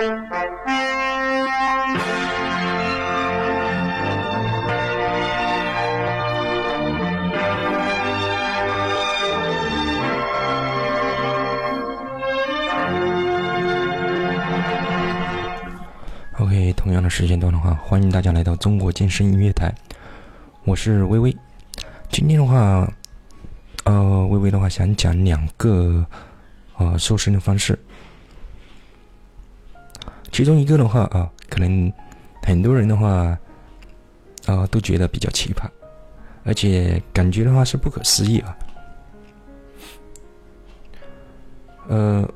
OK，同样的时间段的话，欢迎大家来到中国健身音乐台，我是微微。今天的话，呃，微微的话想讲两个呃瘦身的方式，其中一个的话啊，可能很多人的话啊都觉得比较奇葩，而且感觉的话是不可思议啊。呃，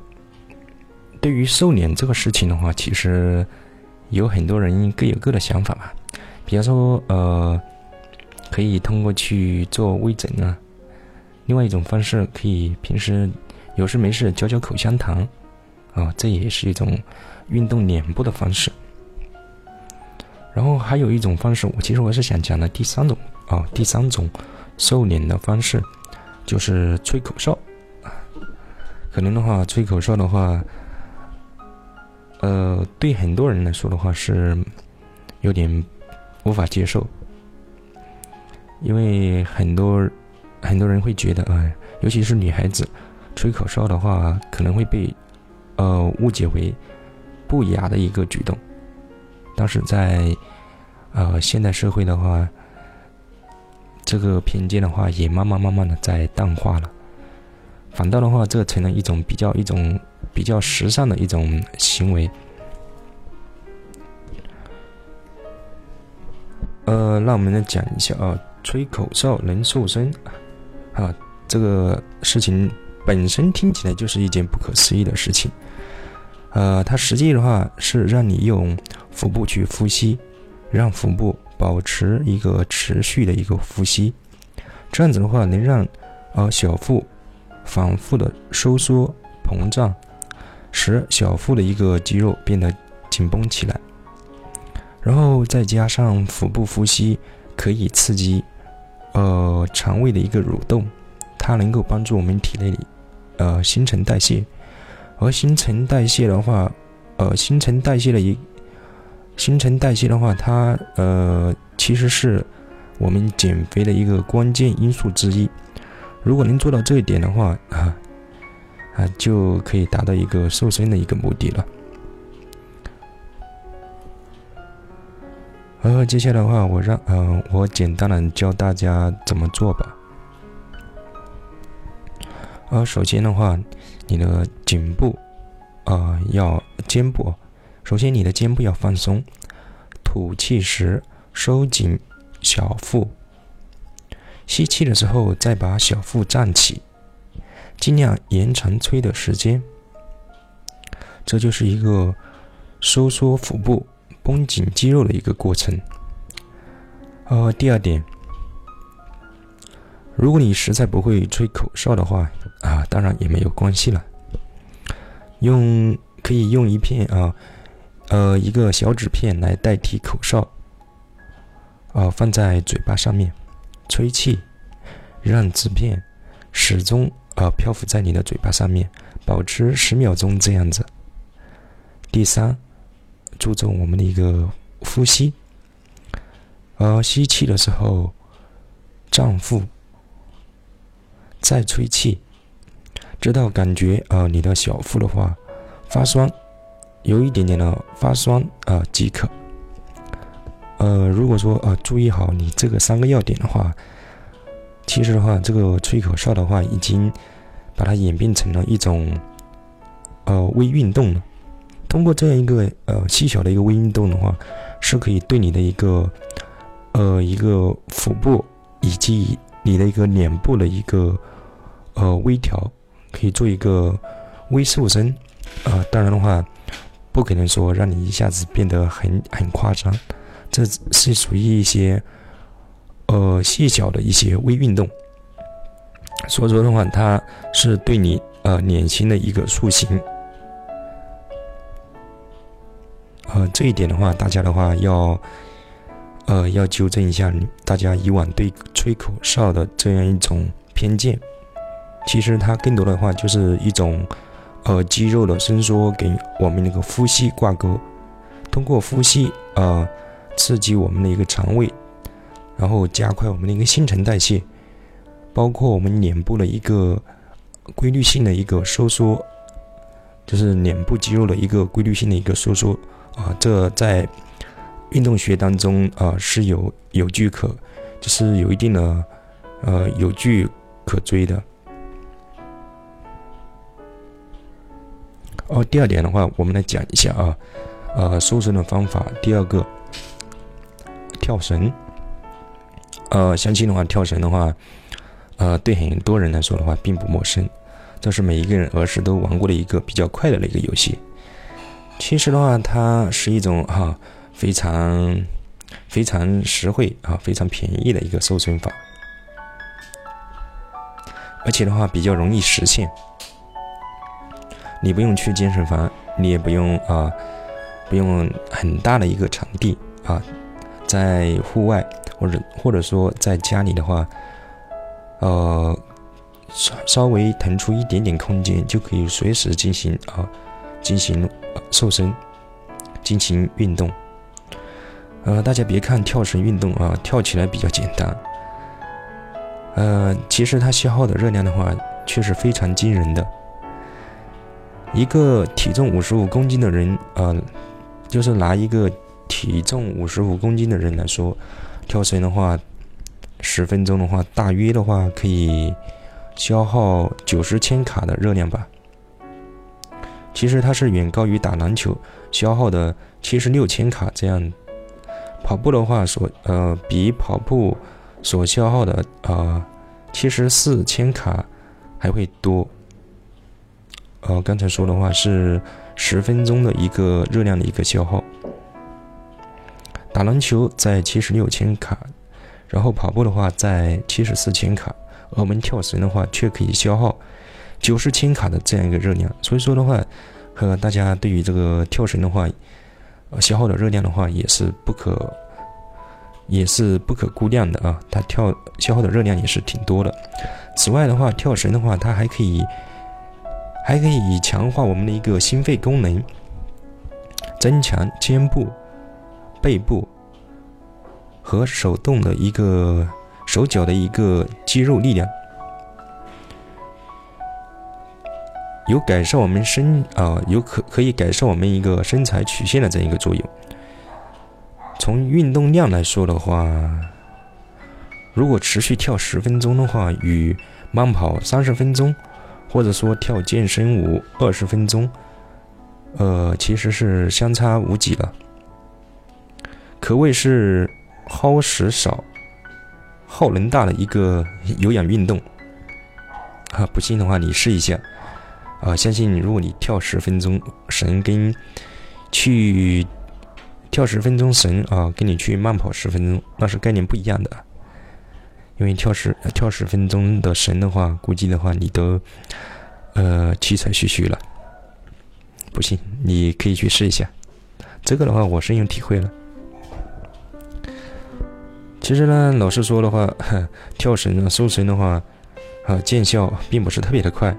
对于瘦脸这个事情的话，其实。有很多人各有各的想法嘛，比方说，呃，可以通过去做微整啊，另外一种方式可以平时有事没事嚼嚼口香糖，啊，这也是一种运动脸部的方式。然后还有一种方式，我其实我是想讲的第三种啊，第三种瘦脸的方式就是吹口哨，可能的话吹口哨的话。呃，对很多人来说的话是有点无法接受，因为很多很多人会觉得，呃，尤其是女孩子吹口哨的话，可能会被呃误解为不雅的一个举动。但是在呃现代社会的话，这个偏见的话也慢慢慢慢的在淡化了，反倒的话，这成了一种比较一种。比较时尚的一种行为。呃，那我们来讲一下啊，吹口哨能瘦身啊，这个事情本身听起来就是一件不可思议的事情。呃，它实际的话是让你用腹部去呼吸，让腹部保持一个持续的一个呼吸，这样子的话能让呃小腹反复的收缩膨胀。使小腹的一个肌肉变得紧绷起来，然后再加上腹部呼吸，可以刺激呃肠胃的一个蠕动，它能够帮助我们体内呃新陈代谢，而新陈代谢的话，呃新陈代谢的一新陈代谢的话，它呃其实是我们减肥的一个关键因素之一。如果能做到这一点的话啊。啊，就可以达到一个瘦身的一个目的了。然后，接下来的话，我让嗯，我简单的教大家怎么做吧。呃，首先的话，你的颈部啊要肩部，首先你的肩部要放松，吐气时收紧小腹，吸气的时候再把小腹胀起。尽量延长吹的时间，这就是一个收缩腹部、绷紧肌肉的一个过程。呃，第二点，如果你实在不会吹口哨的话，啊，当然也没有关系了，用可以用一片啊，呃，一个小纸片来代替口哨，啊，放在嘴巴上面吹气，让纸片始终。啊，漂浮在你的嘴巴上面，保持十秒钟这样子。第三，注重我们的一个呼吸。呃，吸气的时候胀腹，再吹气，直到感觉啊你的小腹的话发酸，有一点点的发酸啊即可。呃，如果说啊注意好你这个三个要点的话。其实的话，这个吹口哨的话，已经把它演变成了一种呃微运动了。通过这样一个呃细小的一个微运动的话，是可以对你的一个呃一个腹部以及你的一个脸部的一个呃微调，可以做一个微瘦身啊。当然的话，不可能说让你一下子变得很很夸张，这是属于一些。呃，细小的一些微运动，所以说的话，它是对你呃脸型的一个塑形。呃，这一点的话，大家的话要呃要纠正一下，大家以往对吹口哨的这样一种偏见。其实它更多的话就是一种呃肌肉的伸缩给我们那个呼吸挂钩，通过呼吸呃刺激我们的一个肠胃，然后加快我们的一个新陈代谢，包括我们脸部的一个规律性的一个收缩，就是脸部肌肉的一个规律性的一个收缩啊，这在运动学当中啊是有有据可，就是有一定的呃有据可追的。哦，第二点的话，我们来讲一下啊，呃，瘦身的方法。第二个，跳绳。呃，相信的话，跳绳的话，呃，对很多人来说的话，并不陌生。这是每一个人儿时都玩过的一个比较快乐的一个游戏。其实的话，它是一种哈非常非常实惠啊，非常便宜的一个瘦身法，而且的话比较容易实现。你不用去健身房，你也不用啊，不用很大的一个场地啊，在户外或者或者说在家里的话，呃，稍稍微腾出一点点空间，就可以随时进行啊，进行瘦身，进行运动。呃，大家别看跳绳运动啊，跳起来比较简单，呃，其实它消耗的热量的话，却是非常惊人的。一个体重五十五公斤的人，呃，就是拿一个体重五十五公斤的人来说，跳绳的话，十分钟的话，大约的话可以消耗九十千卡的热量吧。其实它是远高于打篮球消耗的七十六千卡这样。跑步的话，所呃比跑步所消耗的呃七十四千卡还会多。呃，刚才说的话是十分钟的一个热量的一个消耗。打篮球在七十六千卡，然后跑步的话在七十四千卡，而我们跳绳的话却可以消耗九十千卡的这样一个热量。所以说的话，和大家对于这个跳绳的话，呃消耗的热量的话也是不可也是不可估量的啊，它跳消耗的热量也是挺多的。此外的话，跳绳的话它还可以。还可以强化我们的一个心肺功能，增强肩部、背部和手动的一个手脚的一个肌肉力量，有改善我们身啊，有可可以改善我们一个身材曲线的这样一个作用。从运动量来说的话，如果持续跳十分钟的话，与慢跑三十分钟。或者说跳健身舞二十分钟，呃，其实是相差无几了，可谓是耗时少、耗能大的一个有氧运动。啊，不信的话你试一下，啊，相信如果你跳十分钟绳跟去跳十分钟绳啊，跟你去慢跑十分钟那是概念不一样的。因为跳十跳十分钟的绳的话，估计的话你都，呃，气喘吁吁了。不信，你可以去试一下。这个的话，我深有体会了。其实呢，老实说的话，跳绳啊、瘦绳的话，啊，见效并不是特别的快，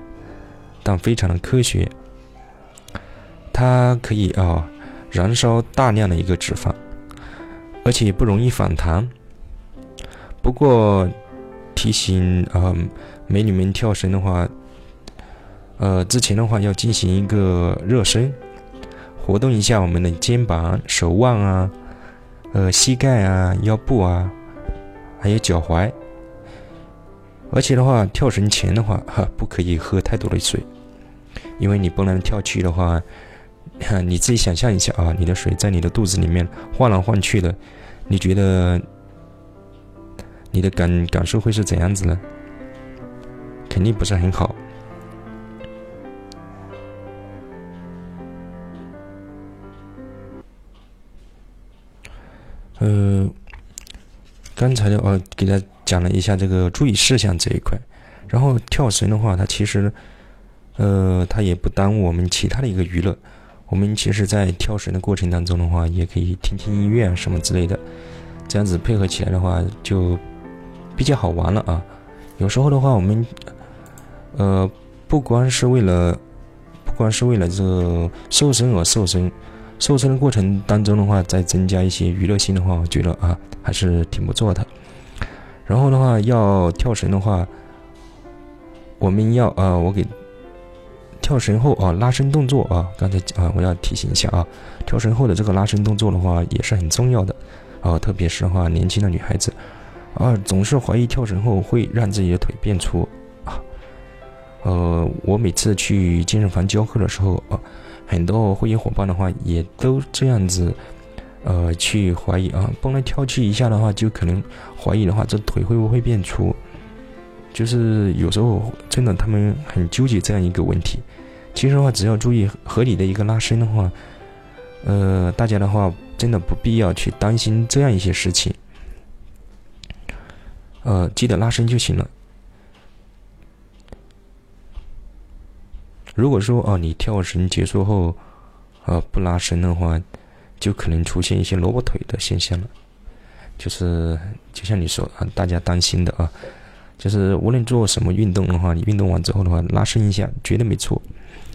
但非常的科学。它可以啊，燃烧大量的一个脂肪，而且不容易反弹。不过，提醒啊，美女们跳绳的话，呃，之前的话要进行一个热身，活动一下我们的肩膀、手腕啊，呃，膝盖啊、腰部啊，还有脚踝。而且的话，跳绳前的话，哈，不可以喝太多的水，因为你不能跳去的话，你自己想象一下啊，你的水在你的肚子里面晃来晃去的，你觉得？你的感感受会是怎样子呢？肯定不是很好。呃，刚才的话给他讲了一下这个注意事项这一块，然后跳绳的话，它其实，呃，它也不耽误我们其他的一个娱乐。我们其实，在跳绳的过程当中的话，也可以听听音乐啊什么之类的，这样子配合起来的话就。比较好玩了啊！有时候的话，我们呃不光是为了不光是为了这个瘦身而瘦身，瘦身的过程当中的话，再增加一些娱乐性的话，我觉得啊还是挺不错的。然后的话，要跳绳的话，我们要啊，我给跳绳后啊拉伸动作啊，刚才啊我要提醒一下啊，跳绳后的这个拉伸动作的话也是很重要的啊，特别是话年轻的女孩子啊，总是怀疑跳绳后会让自己的腿变粗啊。呃，我每次去健身房教课的时候啊，很多会员伙伴的话也都这样子。呃，去怀疑啊，蹦来跳去一下的话，就可能怀疑的话，这腿会不会变粗？就是有时候真的他们很纠结这样一个问题。其实的话，只要注意合理的一个拉伸的话，呃，大家的话真的不必要去担心这样一些事情。呃，记得拉伸就行了。如果说啊，你跳绳结束后，啊不拉伸的话，就可能出现一些萝卜腿的现象了，就是就像你说啊，大家担心的啊，就是无论做什么运动的话，你运动完之后的话，拉伸一下绝对没错。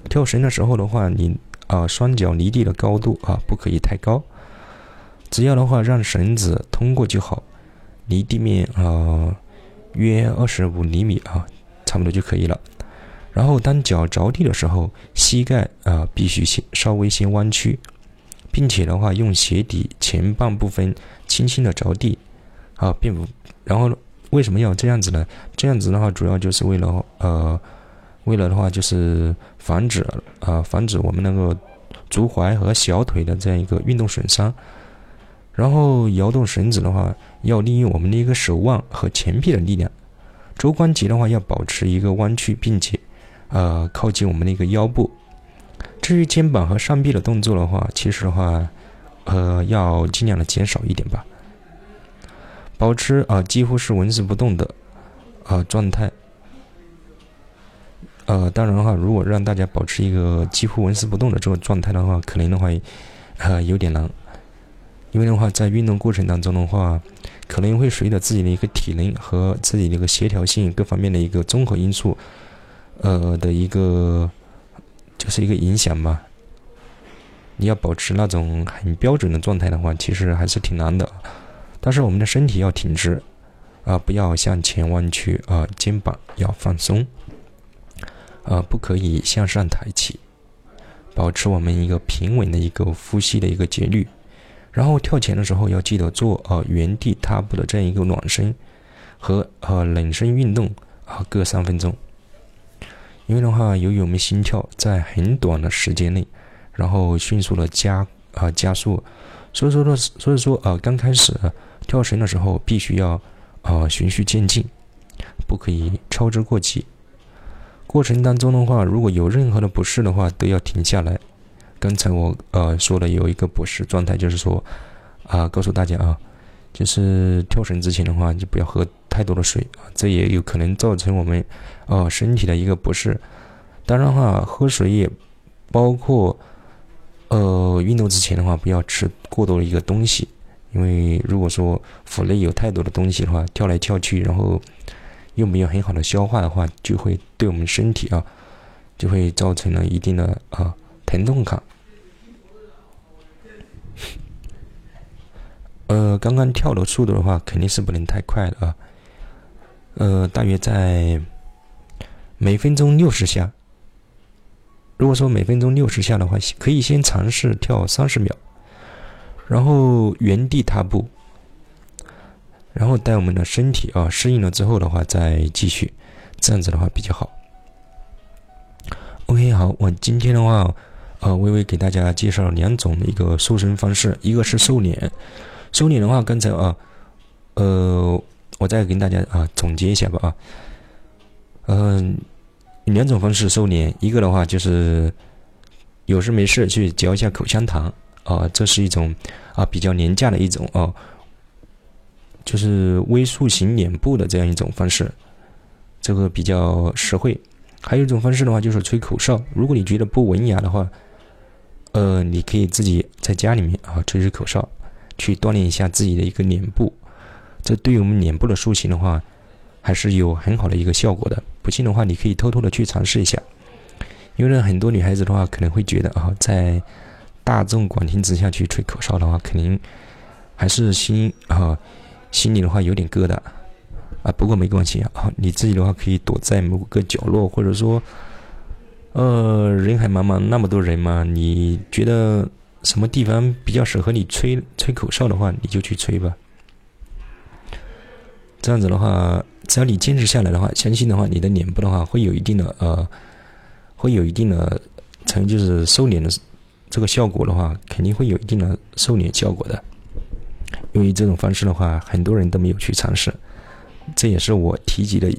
跳绳的时候的话，你啊双脚离地的高度啊不可以太高，只要的话让绳子通过就好，离地面啊约二十五厘米啊，差不多就可以了。然后当脚着地的时候，膝盖啊必须先稍微先弯曲。并且的话，用鞋底前半部分轻轻的着地，啊，并不，然后为什么要这样子呢？这样子的话，主要就是为了呃，为了的话就是防止啊，防止我们那个足踝和小腿的这样一个运动损伤。然后摇动绳子的话，要利用我们的一个手腕和前臂的力量，肘关节的话要保持一个弯曲，并且呃靠近我们的一个腰部。至于肩膀和上臂的动作的话，其实的话，呃，要尽量的减少一点吧，保持啊几乎是纹丝不动的啊状态。呃，当然的话，如果让大家保持一个几乎纹丝不动的这个状态的话，可能的话，呃，有点难，因为的话，在运动过程当中的话，可能会随着自己的一个体能和自己的一个协调性各方面的一个综合因素，呃的一个。就是一个影响吧。你要保持那种很标准的状态的话，其实还是挺难的。但是我们的身体要挺直，啊，不要向前弯曲，啊，肩膀要放松，啊，不可以向上抬起，保持我们一个平稳的一个呼吸的一个节律。然后跳前的时候要记得做啊原地踏步的这样一个暖身和呃冷身运动啊各三分钟。因为的话，由于我们心跳在很短的时间内，然后迅速的加啊加速，所以说呢，所以说啊，刚开始跳绳的时候，必须要啊循序渐进，不可以操之过急。过程当中的话，如果有任何的不适的话，都要停下来。刚才我呃说的有一个不适状态，就是说啊，告诉大家啊，就是跳绳之前的话，就不要喝。太多的水啊，这也有可能造成我们呃身体的一个不适。当然哈，喝水也包括呃运动之前的话，不要吃过多的一个东西，因为如果说腹内有太多的东西的话，跳来跳去，然后又没有很好的消化的话，就会对我们身体啊就会造成了一定的啊疼痛感。呃，刚刚跳的速度的话，肯定是不能太快的啊。呃，大约在每分钟六十下。如果说每分钟六十下的话，可以先尝试跳三十秒，然后原地踏步，然后待我们的身体啊适应了之后的话，再继续，这样子的话比较好。OK，好，我今天的话，呃，微微给大家介绍两种的一个瘦身方式，一个是瘦脸，瘦脸的话，刚才啊，呃。我再跟大家啊总结一下吧啊，嗯，两种方式瘦脸，一个的话就是有事没事去嚼一下口香糖啊，这是一种啊比较廉价的一种啊，就是微塑形脸部的这样一种方式，这个比较实惠。还有一种方式的话就是吹口哨，如果你觉得不文雅的话，呃，你可以自己在家里面啊吹吹口哨，去锻炼一下自己的一个脸部。这对于我们脸部的塑形的话，还是有很好的一个效果的。不信的话，你可以偷偷的去尝试一下。因为呢，很多女孩子的话可能会觉得啊，在大众广听之下去吹口哨的话，肯定还是心啊心里的话有点疙瘩啊。不过没关系啊，你自己的话可以躲在某个角落，或者说呃人海茫茫那么多人嘛，你觉得什么地方比较适合你吹吹口哨的话，你就去吹吧。这样子的话，只要你坚持下来的话，相信的话，你的脸部的话会有一定的呃，会有一定的成就是收敛的这个效果的话，肯定会有一定的收敛效果的。因为这种方式的话，很多人都没有去尝试，这也是我提及的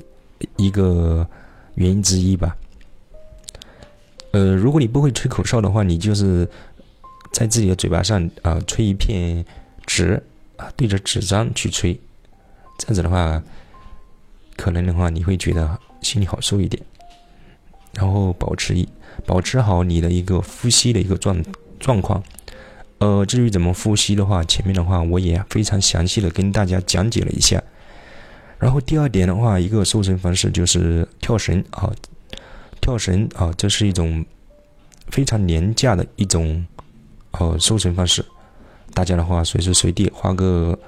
一个原因之一吧。呃，如果你不会吹口哨的话，你就是在自己的嘴巴上啊吹一片纸啊，对着纸张去吹。这样子的话，可能的话你会觉得心里好受一点，然后保持一保持好你的一个呼吸的一个状状况。呃，至于怎么呼吸的话，前面的话我也非常详细的跟大家讲解了一下。然后第二点的话，一个瘦身方式就是跳绳啊，跳绳啊，这是一种非常廉价的一种呃瘦身方式，大家的话随时随地花个。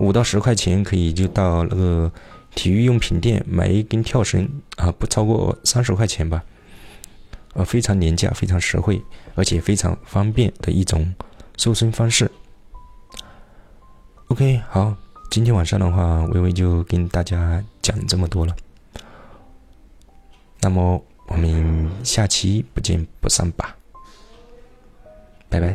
五到十块钱可以就到那个体育用品店买一根跳绳啊，不超过三十块钱吧，呃，非常廉价，非常实惠，而且非常方便的一种瘦身方式。OK，好，今天晚上的话，微微就跟大家讲这么多了。那么我们下期不见不散吧，拜拜。